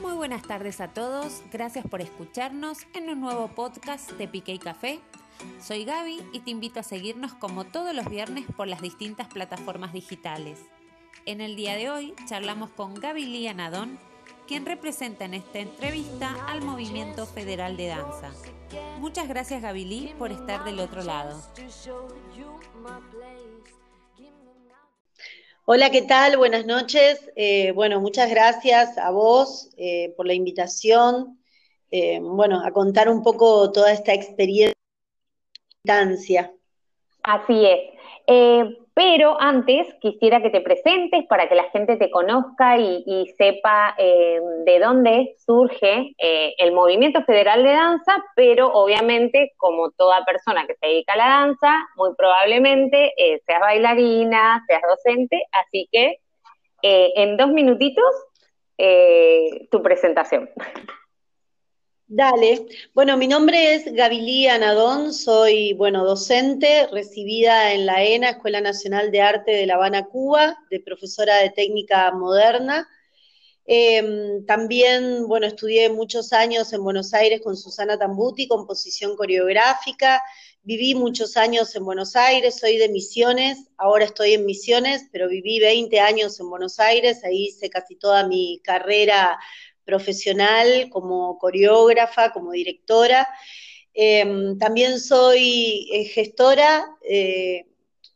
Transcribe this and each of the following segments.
Muy buenas tardes a todos, gracias por escucharnos en un nuevo podcast de Pique y Café. Soy Gaby y te invito a seguirnos como todos los viernes por las distintas plataformas digitales. En el día de hoy charlamos con Gaby Lía Nadón, quien representa en esta entrevista al Movimiento Federal de Danza. Muchas gracias Gaby Lee por estar del otro lado. Hola, ¿qué tal? Buenas noches. Eh, bueno, muchas gracias a vos eh, por la invitación. Eh, bueno, a contar un poco toda esta experiencia. Así es. Pero antes quisiera que te presentes para que la gente te conozca y, sepa eh, de dónde surge eh, el Movimiento Federal de Danza, pero obviamente como toda persona que se dedica a la danza, muy probablemente eh, seas bailarina, seas docente, así que en dos minutitos tu presentación. Dale. Bueno, mi nombre es Gavilía Nadón, soy, bueno, docente, recibida en la ENA, Escuela Nacional de Arte de La Habana, Cuba, de profesora de técnica moderna. Em, también, bueno, estudié muchos años en Buenos Aires con Susana Tambuti, composición coreográfica. Viví muchos años en Buenos Aires, soy de Misiones, ahora estoy en Misiones, pero viví 20 años en Buenos Aires, ahí hice casi toda mi carrera profesional, como coreógrafa, como directora. Em, también soy eh, gestora, eh,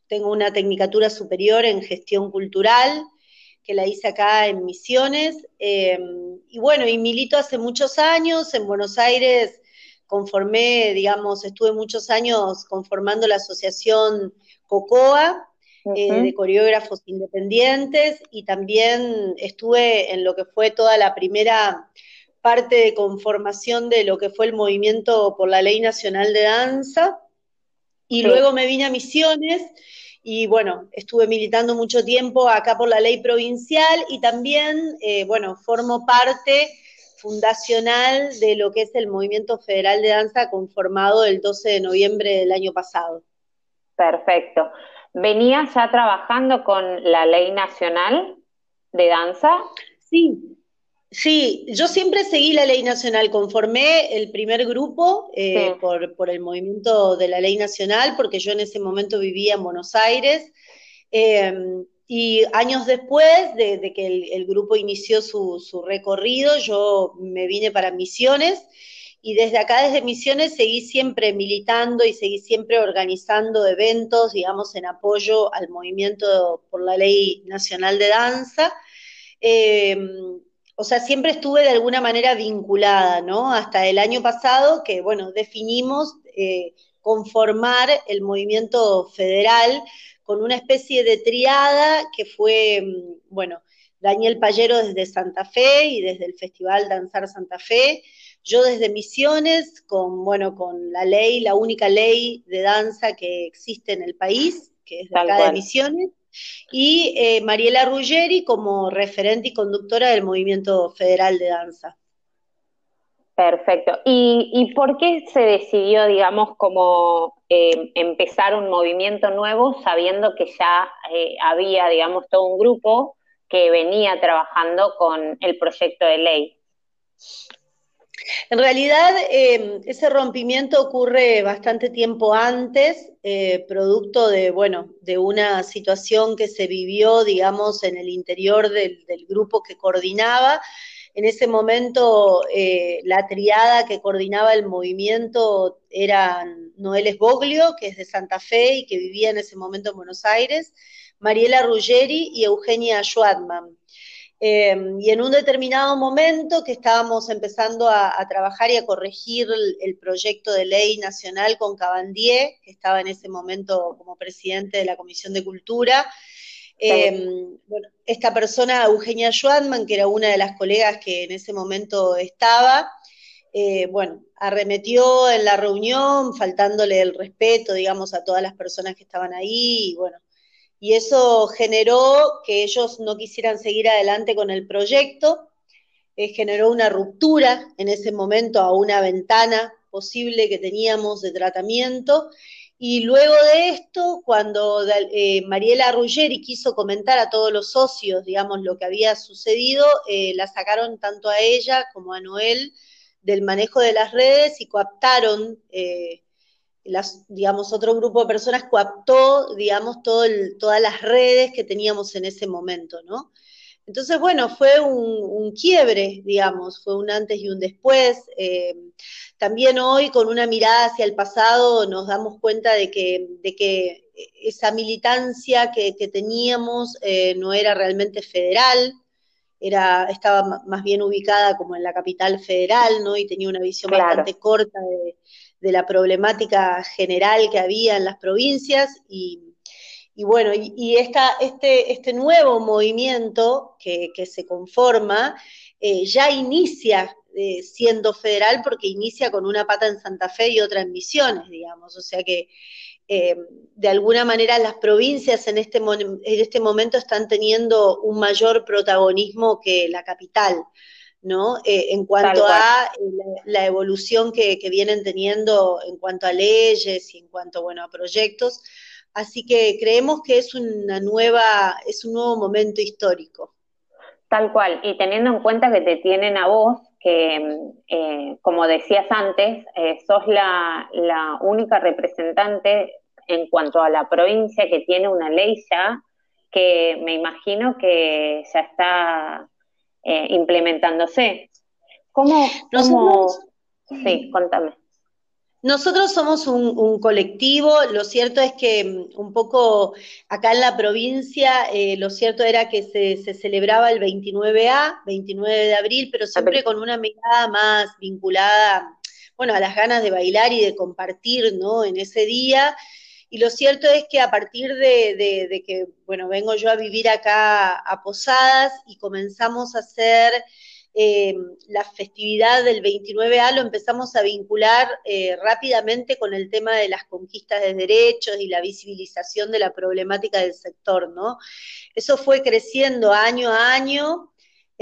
tengo una tecnicatura superior en gestión cultural, que la hice acá en Misiones. Em, y bueno, y milito hace muchos años en Buenos Aires, conformé, digamos, estuve muchos años conformando la asociación COCOA, eh, de coreógrafos independientes y también estuve en lo que fue toda la primera parte de conformación de lo que fue el movimiento por la Ley Nacional de Danza y luego me vine a Misiones y bueno, estuve militando mucho tiempo acá por la ley provincial y también, eh, bueno, formo parte fundacional de lo que es el Movimiento Federal de Danza conformado el 12 de noviembre del año pasado. Perfecto. ¿Venía ya trabajando con la ley nacional de danza? Sí, sí, yo siempre seguí la ley nacional, conformé el primer grupo eh, por, el movimiento de la ley nacional, porque yo en ese momento vivía en Buenos Aires. Em, y años después de, que el, grupo inició su, su recorrido, yo me vine para Misiones y desde acá, desde Misiones, seguí siempre militando y seguí siempre organizando eventos, digamos, en apoyo al movimiento por la Ley Nacional de Danza. Eh, o sea, siempre estuve de alguna manera vinculada, ¿no? Hasta el año pasado que, bueno, definimos eh, conformar el movimiento federal con una especie de triada que fue, mm, bueno, Daniel Payero desde Santa Fe y desde el Festival Danzar Santa Fe, yo desde Misiones, con, bueno, con la ley, la única ley de danza que existe en el país, que es de acá de Misiones, y eh, Mariela Ruggeri como referente y conductora del Movimiento Federal de Danza. Perfecto. ¿Y, por qué se decidió, digamos, como eh, empezar un movimiento nuevo sabiendo que ya eh, había, digamos, todo un grupo que venía trabajando con el proyecto de ley? En realidad, eh, ese rompimiento ocurre bastante tiempo antes, eh, producto de, bueno, de una situación que se vivió, digamos, en el interior del, grupo que coordinaba. En ese momento, eh, la triada que coordinaba el movimiento era Noel Esboglio, que es de Santa Fe y que vivía en ese momento en Buenos Aires, Mariela Ruggeri y Eugenia Schwadman. Em, y en un determinado momento que estábamos empezando a, trabajar y a corregir el, proyecto de ley nacional con Cabandier, que estaba en ese momento como presidente de la Comisión de Cultura, em, esta persona, Eugenia Schwadman, que era una de las colegas que en ese momento estaba, eh, bueno, arremetió en la reunión, faltándole el respeto, digamos, a todas las personas que estaban ahí, y bueno, y eso generó que ellos no quisieran seguir adelante con el proyecto, eh, generó una ruptura en ese momento a una ventana posible que teníamos de tratamiento. Y luego de esto, cuando eh, Mariela Ruggeri quiso comentar a todos los socios, digamos, lo que había sucedido, eh, la sacaron tanto a ella como a Noel del manejo de las redes y coaptaron, las, digamos, otro grupo de personas coaptó, digamos, todo todas las redes que teníamos en ese momento, ¿no? Entonces, bueno, fue un, quiebre, digamos, fue un antes y un después. Eh, también hoy, con una mirada hacia el pasado, nos damos cuenta de que, de que esa militancia que, teníamos eh, no era realmente federal, era, estaba más bien ubicada como en la capital federal, ¿no? Y tenía una visión bastante corta de, de la problemática general que había en las provincias y bueno, y, este, este nuevo movimiento que, se conforma eh, ya inicia eh, siendo federal porque inicia con una pata en Santa Fe y otra en Misiones, digamos. O sea que eh, de alguna manera las provincias en este, en este momento están teniendo un mayor protagonismo que la capital. ¿No? en cuanto a la, evolución que, que, vienen teniendo en cuanto a leyes y en cuanto, bueno, a proyectos, Así que creemos que es una nueva, es un nuevo momento histórico. Tal cual, y teniendo en cuenta que te tienen a vos, que eh, como decías antes, eh, sos la, única representante en cuanto a la provincia que tiene una ley ya, que me imagino que ya está eh, implementándose. ¿Cómo, cómo... Sí, contame. Nosotros somos un, colectivo, lo cierto es que mm, un poco acá en la provincia, eh, lo cierto era que se, celebraba el 29A, 29 de abril, pero siempre con una mirada más vinculada, bueno, a las ganas de bailar y de compartir, ¿no? En ese día. Y lo cierto es que a partir de que, bueno, vengo yo a vivir acá a Posadas y comenzamos a hacer eh, la festividad del 29A lo empezamos a vincular eh, rápidamente con el tema de las conquistas de derechos y la visibilización de la problemática del sector, ¿no? Eso fue creciendo año a año.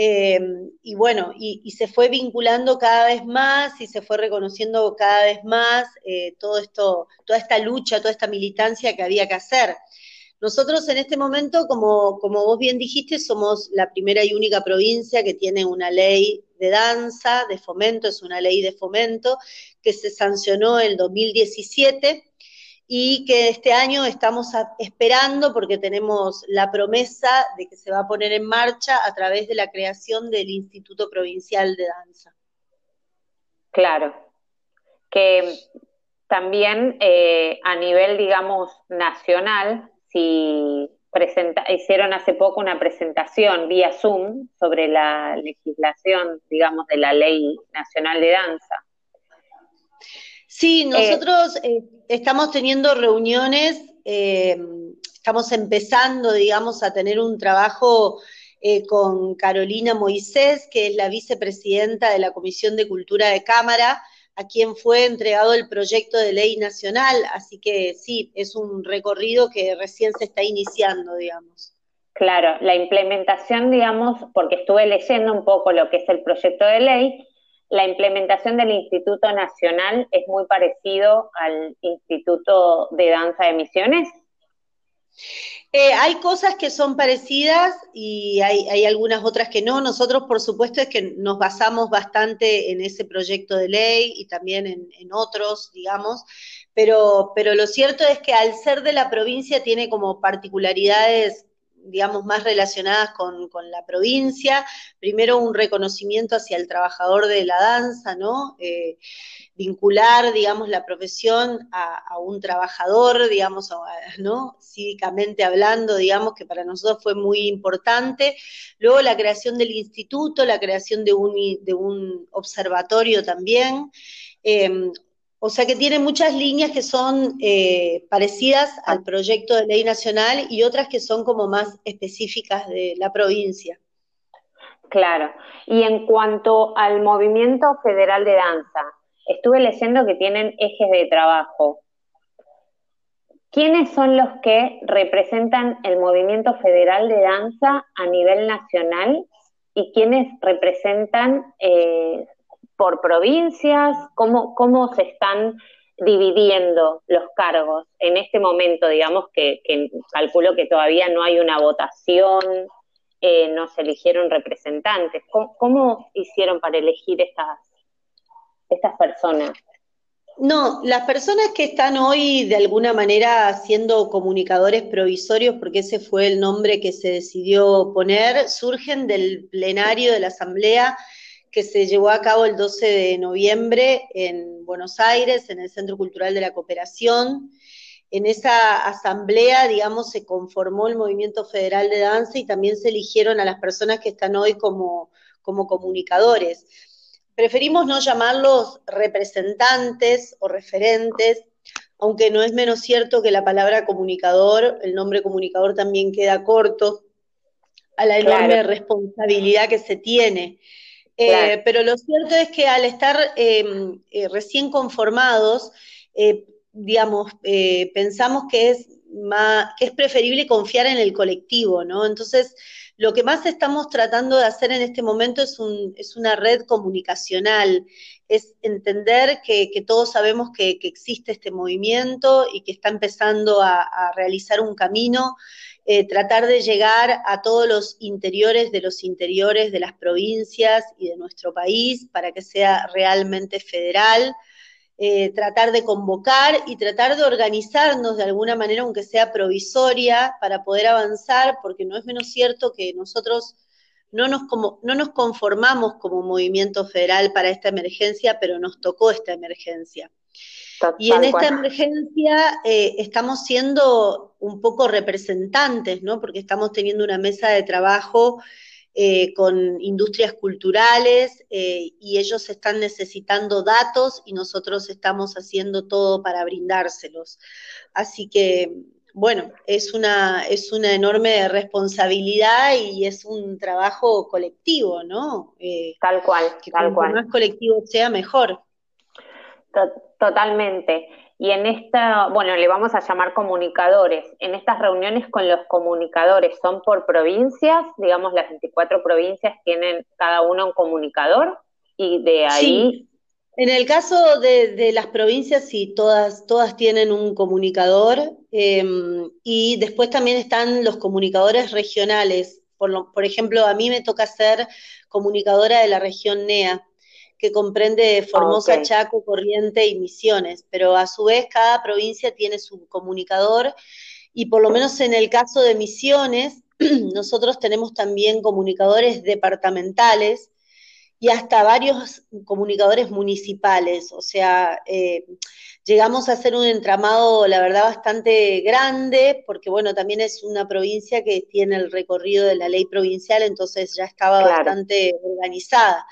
Eh, y bueno, y, se fue vinculando cada vez más y se fue reconociendo cada vez más todo esto, toda esta lucha, toda esta militancia que había que hacer. Nosotros en este momento, como, como vos bien dijiste, somos la primera y única provincia que tiene una ley de danza, de fomento, es una ley de fomento que se sancionó en 2017 y que este año estamos esperando porque tenemos la promesa de que se va a poner en marcha a través de la creación del Instituto Provincial de Danza. Claro, que también eh, a nivel, digamos, nacional, si hicieron hace poco una presentación vía Zoom sobre la legislación, digamos, de la Ley Nacional de Danza. Sí, nosotros eh, estamos teniendo reuniones, eh, estamos empezando, digamos, a tener un trabajo eh, con Carolina Moisés, que es la vicepresidenta de la Comisión de Cultura de Cámara, a quien fue entregado el proyecto de ley nacional, así que sí, es un recorrido que recién se está iniciando, digamos. Claro, la implementación, digamos, porque estuve leyendo un poco lo que es el proyecto de ley, la implementación del Instituto Nacional es muy parecido al Instituto de Danza de Misiones. Eh, hay cosas que son parecidas y hay, algunas otras que no. Nosotros, por supuesto, es que nos basamos bastante en ese proyecto de ley y también en, otros, digamos, pero, pero lo cierto es que al ser de la provincia tiene como particularidades digamos, más relacionadas con, la provincia. Primero, un reconocimiento hacia el trabajador de la danza, ¿no? Eh, vincular, digamos, la profesión a, un trabajador, digamos, ¿no? Cívicamente hablando, digamos, que para nosotros fue muy importante. Luego la creación del instituto, la creación de un, de un observatorio también. Em, o sea que tiene muchas líneas que son eh, parecidas al proyecto de ley nacional y otras que son como más específicas de la provincia. Claro. Y en cuanto al movimiento federal de danza, estuve leyendo que tienen ejes de trabajo. ¿Quiénes son los que representan el movimiento federal de danza a nivel nacional y quiénes representan eh, por provincias? ¿Cómo, cómo se están dividiendo los cargos en este momento, digamos que, calculo que todavía no hay una votación, eh, no se eligieron representantes. ¿Cómo, hicieron para elegir estas, estas personas? No, las personas que están hoy de alguna manera siendo comunicadores provisorios, porque ese fue el nombre que se decidió poner, surgen del plenario de la Asamblea que se llevó a cabo el 12 de noviembre en Buenos Aires, en el Centro Cultural de la Cooperación. En esa asamblea, digamos, se conformó el Movimiento Federal de Danza y también se eligieron a las personas que están hoy como, como comunicadores. Preferimos no llamarlos representantes o referentes, aunque no es menos cierto que la palabra comunicador, el nombre comunicador también queda corto a la enorme responsabilidad que se tiene. Eh, pero lo cierto es que al estar em, eh, recién conformados, eh, digamos, pensamos que es, que es preferible confiar en el colectivo, ¿no? Entonces, lo que más estamos tratando de hacer en este momento es, una red comunicacional, es entender que, todos sabemos que, existe este movimiento y que está empezando a realizar un camino eh, tratar de llegar a todos los interiores de los interiores de las provincias y de nuestro país para que sea realmente federal, eh, tratar de convocar y tratar de organizarnos de alguna manera, aunque sea provisoria, para poder avanzar, porque no es menos cierto que nosotros no nos, como, no nos conformamos como movimiento federal para esta emergencia, pero nos tocó esta emergencia. Y en esta emergencia eh, estamos siendo un poco representantes, ¿no? Porque estamos teniendo una mesa de trabajo eh, con industrias culturales eh, y ellos están necesitando datos y nosotros estamos haciendo todo para brindárselos. Así que, bueno, es una, es una enorme responsabilidad y es un trabajo colectivo, ¿no? tal cual, que tal cual. más colectivo sea, mejor. Totalmente. Y en esta, bueno, le vamos a llamar comunicadores. En estas reuniones con los comunicadores, ¿son por provincias? Digamos, las 24 provincias tienen cada uno un comunicador y de ahí... En el caso de, las provincias, sí, todas, todas tienen un comunicador em, y después también están los comunicadores regionales. Por, por ejemplo, a mí me toca ser comunicadora de la región NEA, que comprende Formosa, Chaco, Corriente y Misiones, pero a su vez cada provincia tiene su comunicador y por lo menos en el caso de Misiones, nosotros tenemos también comunicadores departamentales y hasta varios comunicadores municipales, o sea, eh, llegamos a hacer un entramado, la verdad, bastante grande, porque bueno, también es una provincia que tiene el recorrido de la ley provincial, entonces ya estaba bastante organizada.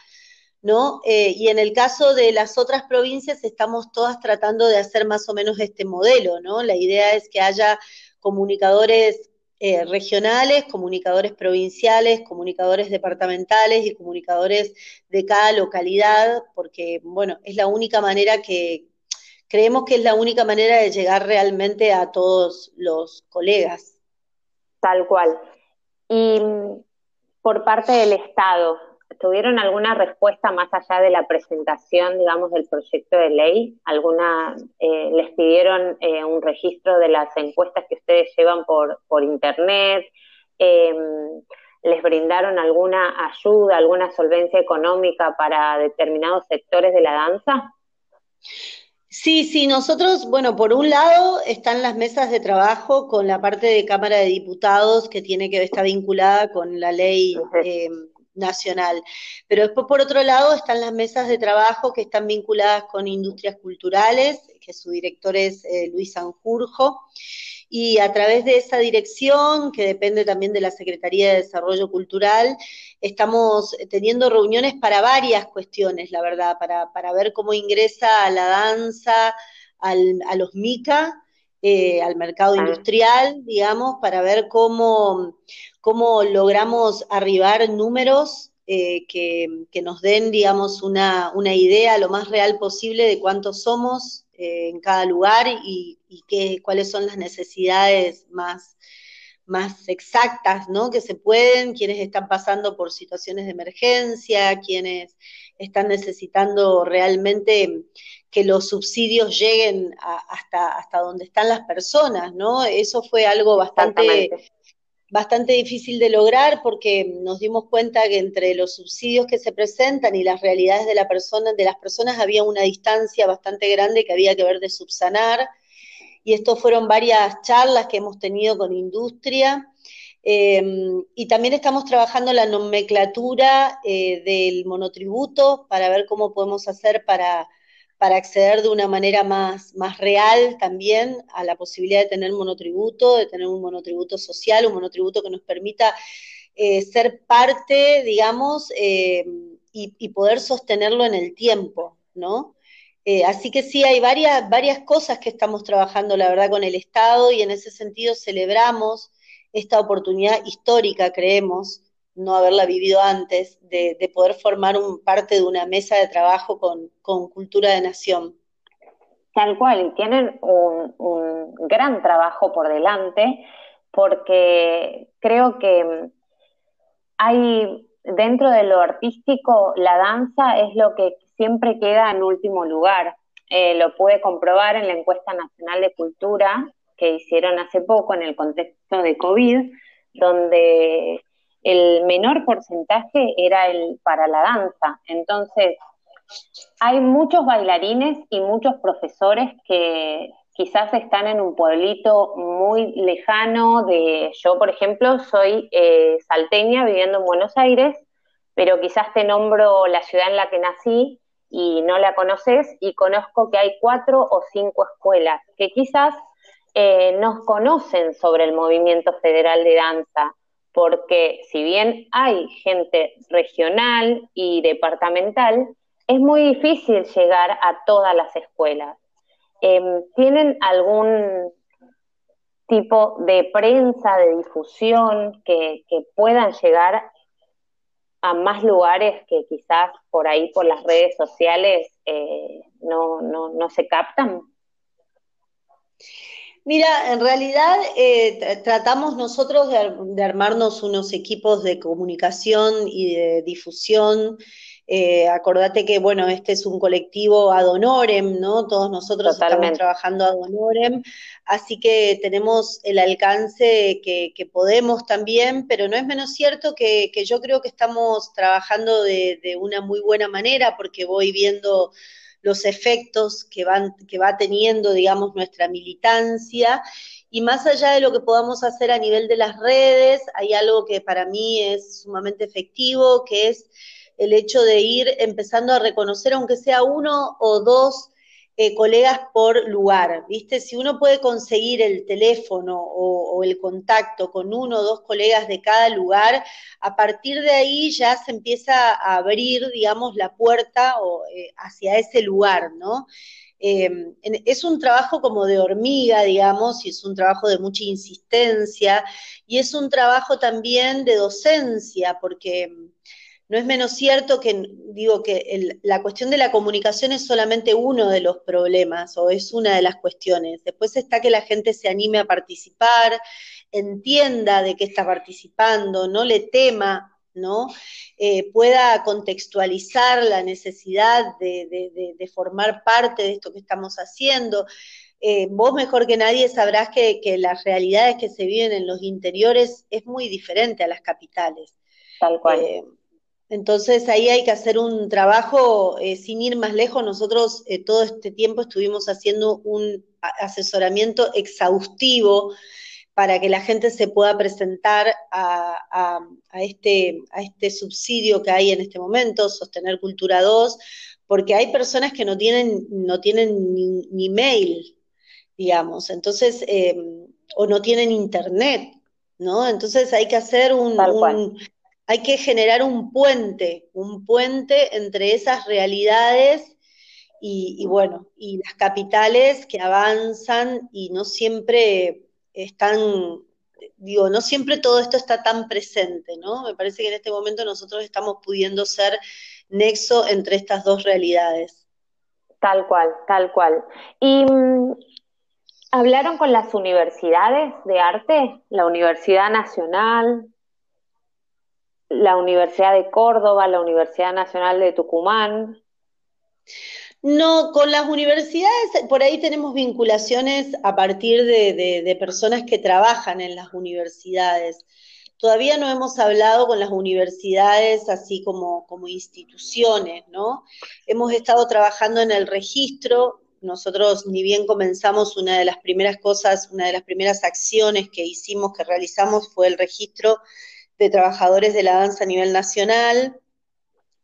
¿No? Eh, y en el caso de las otras provincias estamos todas tratando de hacer más o menos este modelo, ¿no? La idea es que haya comunicadores eh, regionales, comunicadores provinciales, comunicadores departamentales y comunicadores de cada localidad, porque, bueno, es la única manera que, creemos que es la única manera de llegar realmente a todos los colegas. Tal cual. Y mm, por parte del Estado, ¿Tuvieron alguna respuesta más allá de la presentación, digamos, del proyecto de ley? ¿Alguna, eh, les pidieron eh, un registro de las encuestas que ustedes llevan por, por internet? Em, ¿Les brindaron alguna ayuda, alguna solvencia económica para determinados sectores de la danza? Sí, sí, nosotros, bueno, por un lado están las mesas de trabajo con la parte de Cámara de Diputados que tiene que estar vinculada con la ley nacional. Pero después, por otro lado, están las mesas de trabajo que están vinculadas con industrias culturales, que su director es eh, Luis Sanjurjo, y a través de esa dirección, que depende también de la Secretaría de Desarrollo Cultural, estamos teniendo reuniones para varias cuestiones, la verdad, para, para ver cómo ingresa a la danza, al, a los MICA, eh, al mercado industrial, digamos, para ver cómo, cómo logramos arribar números eh, que, nos den, digamos, una, una, idea lo más real posible de cuántos somos eh, en cada lugar y, qué, cuáles son las necesidades más, más exactas, ¿no? Que se pueden, quienes están pasando por situaciones de emergencia, quienes están necesitando realmente que los subsidios lleguen hasta, hasta donde están las personas, ¿no? Eso fue algo bastante, bastante difícil de lograr porque nos dimos cuenta que entre los subsidios que se presentan y las realidades de, la persona, de las personas había una distancia bastante grande que había que ver de subsanar. Y esto fueron varias charlas que hemos tenido con industria. Eh, y también estamos trabajando la nomenclatura eh, del monotributo para ver cómo podemos hacer para para acceder de una manera más, más real también a la posibilidad de tener monotributo, de tener un monotributo social, un monotributo que nos permita eh, ser parte, digamos, eh, y, poder sostenerlo en el tiempo, ¿no? Eh, así que sí, hay varias, varias cosas que estamos trabajando, la verdad, con el Estado y en ese sentido celebramos esta oportunidad histórica, creemos, no haberla vivido antes, de, poder formar un, parte de una mesa de trabajo con, cultura de nación. Tal cual, y tienen un, gran trabajo por delante, porque creo que hay dentro de lo artístico, la danza es lo que siempre queda en último lugar. Eh, lo pude comprobar en la encuesta nacional de cultura que hicieron hace poco en el contexto de COVID, donde el menor porcentaje era el para la danza. Entonces, hay muchos bailarines y muchos profesores que quizás están en un pueblito muy lejano de, yo por ejemplo soy eh, salteña viviendo en Buenos Aires, pero quizás te nombro la ciudad en la que nací y no la conoces y conozco que hay cuatro o cinco escuelas que quizás eh, nos conocen sobre el movimiento federal de danza porque si bien hay gente regional y departamental, es muy difícil llegar a todas las escuelas. Em, ¿Tienen algún tipo de prensa, de difusión que, puedan llegar a más lugares que quizás por ahí, por las redes sociales, eh, no, no, no se captan? Mira, en realidad eh, tratamos nosotros de, armarnos unos equipos de comunicación y de difusión. Eh, acordate que, bueno, este es un colectivo ad honorem, ¿no? Todos nosotros estamos trabajando ad honorem, así que tenemos el alcance que, podemos también, pero no es menos cierto que, yo creo que estamos trabajando de, de una muy buena manera porque voy viendo los efectos que, van, que va teniendo, digamos, nuestra militancia. Y más allá de lo que podamos hacer a nivel de las redes, hay algo que para mí es sumamente efectivo, que es el hecho de ir empezando a reconocer, aunque sea uno o dos eh, colegas por lugar, ¿viste? Si uno puede conseguir el teléfono o, el contacto con uno o dos colegas de cada lugar, a partir de ahí ya se empieza a abrir, digamos, la puerta eh, hacia ese lugar, ¿no? Em, es un trabajo como de hormiga, digamos, y es un trabajo de mucha insistencia, y es un trabajo también de docencia, porque no es menos cierto que, digo, que la cuestión de la comunicación es solamente uno de los problemas o es una de las cuestiones. Después está que la gente se anime a participar, entienda de qué está participando, no le tema, ¿no? Eh, pueda contextualizar la necesidad de, formar parte de esto que estamos haciendo. Eh, vos mejor que nadie sabrás que, las realidades que se viven en los interiores es muy diferente a las capitales. Tal cual. Eh, entonces ahí hay que hacer un trabajo eh, sin ir más lejos. Nosotros eh, todo este tiempo estuvimos haciendo un asesoramiento exhaustivo para que la gente se pueda presentar a, este, a este subsidio que hay en este momento, Sostener Cultura 2, porque hay personas que no tienen, no tienen ni, mail, digamos, entonces, eh, o no tienen internet, ¿no? Entonces hay que hacer un hay que generar un puente, un puente entre esas realidades y, bueno, y las capitales que avanzan y no siempre están, digo, no siempre todo esto está tan presente, ¿no? Me parece que en este momento nosotros estamos pudiendo ser nexo entre estas dos realidades. Tal cual, tal cual. ¿Y mm, hablaron con las universidades de arte? La Universidad Nacional, la Universidad de Córdoba, la Universidad Nacional de Tucumán. No, con las universidades, por ahí tenemos vinculaciones a partir de, personas que trabajan en las universidades. Todavía no hemos hablado con las universidades así como, como instituciones, ¿no? Hemos estado trabajando en el registro. Nosotros, ni bien comenzamos, una de las primeras cosas, una de las primeras acciones que hicimos, que realizamos, fue el registro de trabajadores de la danza a nivel nacional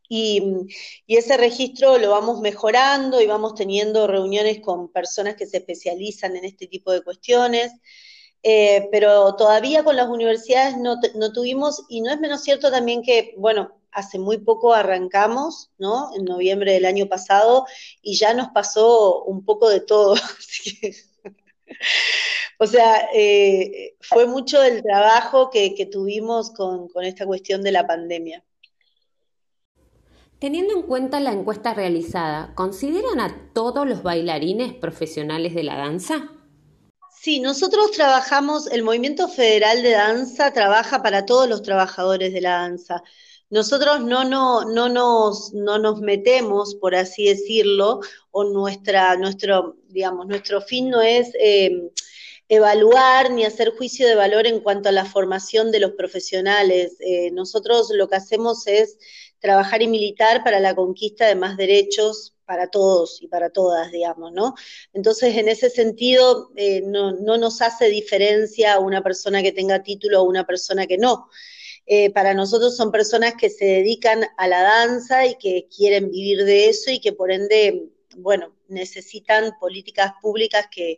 y, ese registro lo vamos mejorando y vamos teniendo reuniones con personas que se especializan en este tipo de cuestiones, eh, pero todavía con las universidades no, tuvimos, y no es menos cierto también que, bueno, hace muy poco arrancamos, ¿no? En noviembre del año pasado, y ya nos pasó un poco de todo. o sea, eh, fue mucho del trabajo que, tuvimos con esta cuestión de la pandemia. Teniendo en cuenta la encuesta realizada, ¿consideran a todos los bailarines profesionales de la danza? Sí, nosotros trabajamos, el Movimiento Federal de Danza trabaja para todos los trabajadores de la danza. Nosotros no, no, no, nos, no nos metemos, por así decirlo, o nuestra, nuestro, digamos, nuestro fin no es eh, evaluar ni hacer juicio de valor en cuanto a la formación de los profesionales. Eh, nosotros lo que hacemos es trabajar y militar para la conquista de más derechos para todos y para todas, digamos, ¿no? Entonces, en ese sentido, eh, no, nos hace diferencia una persona que tenga título o una persona que no. Eh, para nosotros son personas que se dedican a la danza y que quieren vivir de eso y que por ende, bueno, necesitan políticas públicas que,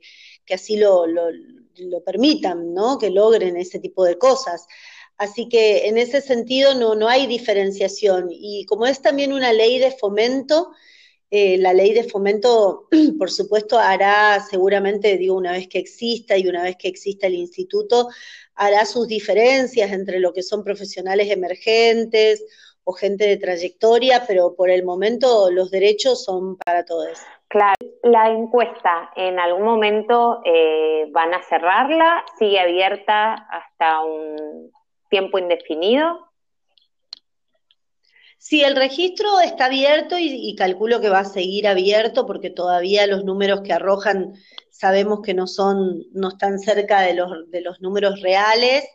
así lo, lo permitan, ¿no? Que logren ese tipo de cosas. Así que en ese sentido no, no hay diferenciación. Y como es también una ley de fomento, eh, la ley de fomento, por supuesto, hará seguramente, digo, una vez que exista y una vez que exista el instituto, hará sus diferencias entre lo que son profesionales emergentes o gente de trayectoria, pero por el momento los derechos son para todos. Claro, la encuesta en algún momento eh, van a cerrarla, sigue abierta hasta un tiempo indefinido? Sí, el registro está abierto y, calculo que va a seguir abierto porque todavía los números que arrojan sabemos que no son, no están cerca de los, de los números reales.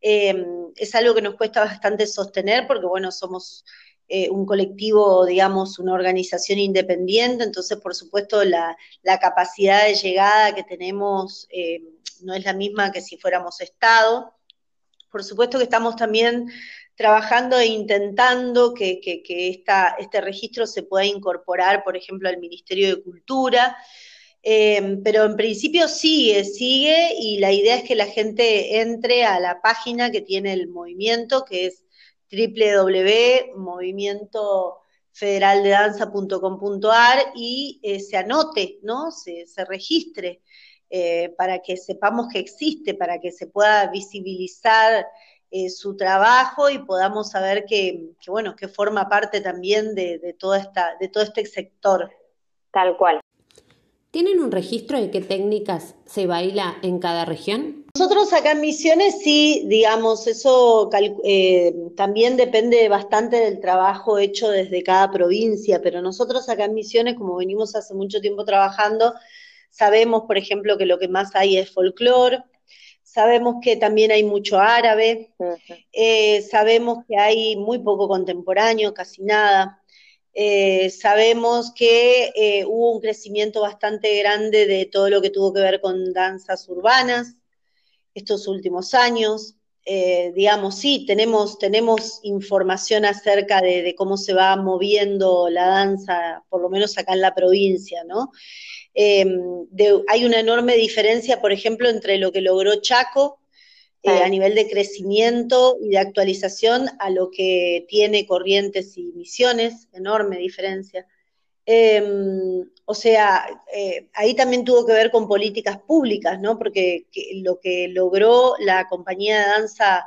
Em, es algo que nos cuesta bastante sostener porque, bueno, somos eh, un colectivo, digamos, una organización independiente, entonces, por supuesto, la, capacidad de llegada que tenemos eh, no es la misma que si fuéramos Estado. Por supuesto que estamos también trabajando e intentando que, este registro se pueda incorporar, por ejemplo, al Ministerio de Cultura. Eh, pero en principio sigue, sigue y la idea es que la gente entre a la página que tiene el movimiento, que es www.movimientofederaldedanza.com.ar y eh, se anote, ¿no? Se, se registre. Eh, para que sepamos que existe, para que se pueda visibilizar eh, su trabajo y podamos saber que, bueno, que forma parte también de, toda esta, de todo este sector. Tal cual. ¿Tienen un registro de qué técnicas se baila en cada región? Nosotros acá en Misiones sí, digamos, eso eh, también depende bastante del trabajo hecho desde cada provincia, pero nosotros acá en Misiones, como venimos hace mucho tiempo trabajando, Sabemos, por ejemplo, que lo que más hay es folclore. Sabemos que también hay mucho árabe. Eh, sabemos que hay muy poco contemporáneo, casi nada. Eh, sabemos que eh, hubo un crecimiento bastante grande de todo lo que tuvo que ver con danzas urbanas estos últimos años. digamos, sí, tenemos, tenemos información acerca de, de, cómo se va moviendo la danza, por lo menos acá en la provincia, ¿no? Em, hay una enorme diferencia, por ejemplo, entre lo que logró Chaco eh, a nivel de crecimiento y de actualización a lo que tiene Corrientes y Misiones, enorme diferencia. Em, o sea, eh, ahí también tuvo que ver con políticas públicas, ¿no? Porque lo que logró la compañía de danza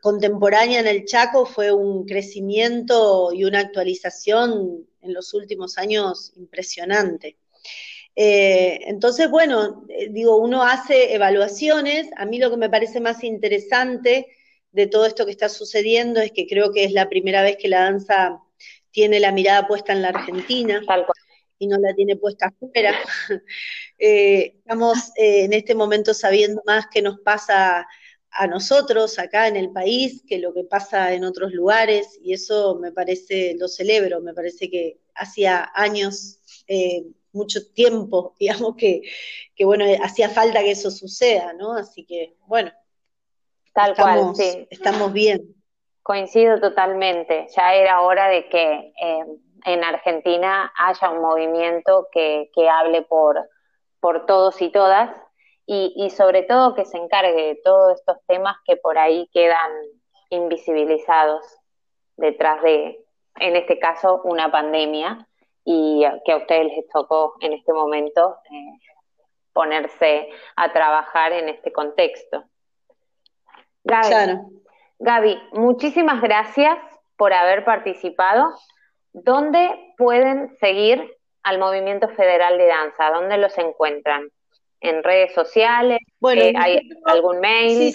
contemporánea en el Chaco fue un crecimiento y una actualización en los últimos años impresionante. Eh, entonces, bueno, eh, digo, uno hace evaluaciones. A mí lo que me parece más interesante de todo esto que está sucediendo es que creo que es la primera vez que la danza tiene la mirada puesta en la Argentina. y no la tiene puesta afuera. Eh, estamos eh, en este momento sabiendo más qué nos pasa a nosotros acá en el país que lo que pasa en otros lugares y eso me parece, lo celebro, me parece que hacía años, eh, mucho tiempo, digamos que, que, bueno, hacía falta que eso suceda, ¿no? Así que, bueno. Tal cual, sí. Estamos bien. Coincido totalmente. Ya era hora de que eh, en Argentina haya un movimiento que, que hable por, por todos y todas y, y, sobre todo que se encargue de todos estos temas que por ahí quedan invisibilizados detrás de, en este caso, una pandemia y que a ustedes les tocó en este momento eh, ponerse a trabajar en este contexto. Gaby, Gaby, muchísimas gracias por haber participado. ¿Dónde pueden seguir al Movimiento Federal de Danza? ¿Dónde los encuentran? ¿En redes sociales? Bueno, eh, ¿Hay algún mail?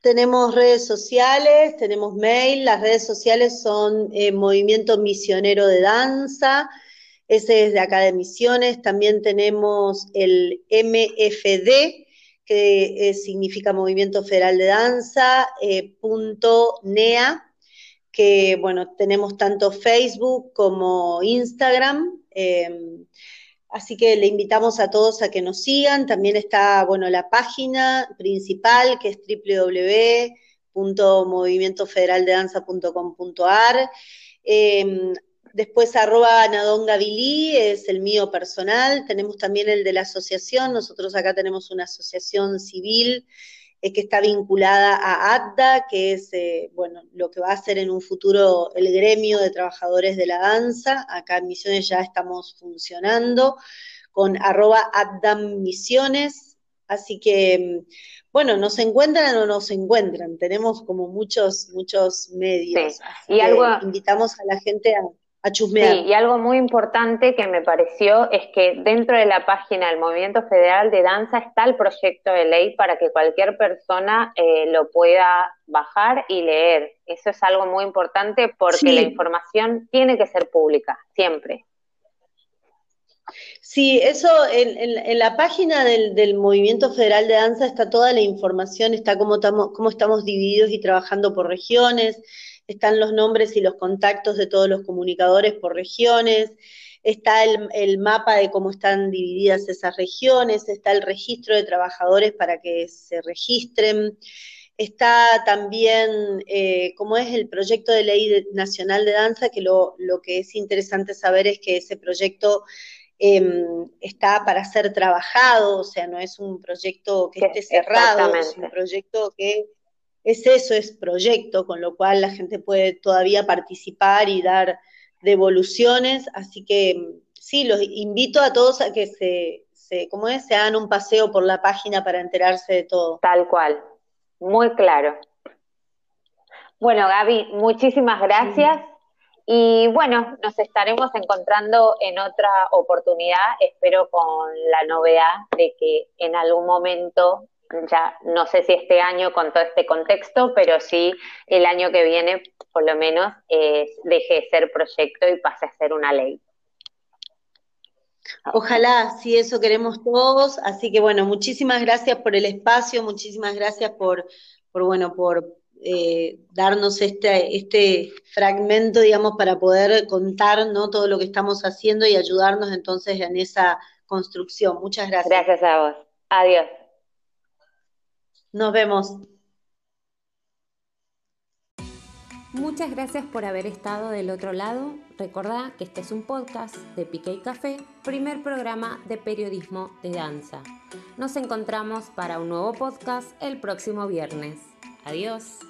Tenemos redes sociales, tenemos mail, las redes sociales son eh, Movimiento Misionero de Danza, ese es de acá de Misiones, también tenemos el MFD, que significa Movimiento Federal de Danza, eh, punto NEA, que bueno, tenemos tanto Facebook como Instagram. Em, así que le invitamos a todos a que nos sigan. También está, bueno, la página principal que es www.movimientofederaldedanza.com.ar. Eh, Después arroba Nadón es el mío personal. Tenemos también el de la asociación. Nosotros acá tenemos una asociación civil eh, que está vinculada a ADDA, que es eh, bueno, lo que va a ser en un futuro el gremio de trabajadores de la danza. Acá en Misiones ya estamos funcionando con arroba Misiones. Así que, bueno, nos encuentran o nos encuentran. Tenemos como muchos, muchos medios. y algo... invitamos a la gente a Sí, y algo muy importante que me pareció es que dentro de la página del Movimiento Federal de Danza está el proyecto de ley para que cualquier persona eh, lo pueda bajar y leer. Eso es algo muy importante porque la información tiene que ser pública, siempre. Sí, eso en, la página del, Movimiento Federal de Danza está toda la información, está cómo estamos, cómo estamos divididos y trabajando por regiones están los nombres y los contactos de todos los comunicadores por regiones, está el, mapa de cómo están divididas esas regiones, está el registro de trabajadores para que se registren, está también eh, cómo es el proyecto de ley nacional de danza, que lo, que es interesante saber es que ese proyecto em, está para ser trabajado, o sea, no es un proyecto que esté cerrado, es un proyecto que es eso, es proyecto, con lo cual la gente puede todavía participar y dar devoluciones, así que sí, los invito a todos a que se, se ¿cómo es? Se hagan un paseo por la página para enterarse de todo. Tal cual, muy claro. Bueno, Gaby, muchísimas gracias. Y bueno, nos estaremos encontrando en otra oportunidad, espero con la novedad de que en algún momento ya no sé si este año con todo este contexto, pero sí el año que viene, por lo menos, deje de ser proyecto y pase a ser una ley. Ojalá, si eso queremos todos. Así que bueno, muchísimas gracias por el espacio, muchísimas gracias por, por bueno, por eh, darnos este, este fragmento, digamos, para poder contar ¿no? todo lo que estamos haciendo y ayudarnos entonces en esa construcción. Muchas gracias. Gracias a vos. Adiós. Nos vemos. Muchas gracias por haber estado del otro lado. Recordá que este es un podcast de Pique y Café, primer programa de periodismo de danza. Nos encontramos para un nuevo podcast el próximo viernes. Adiós.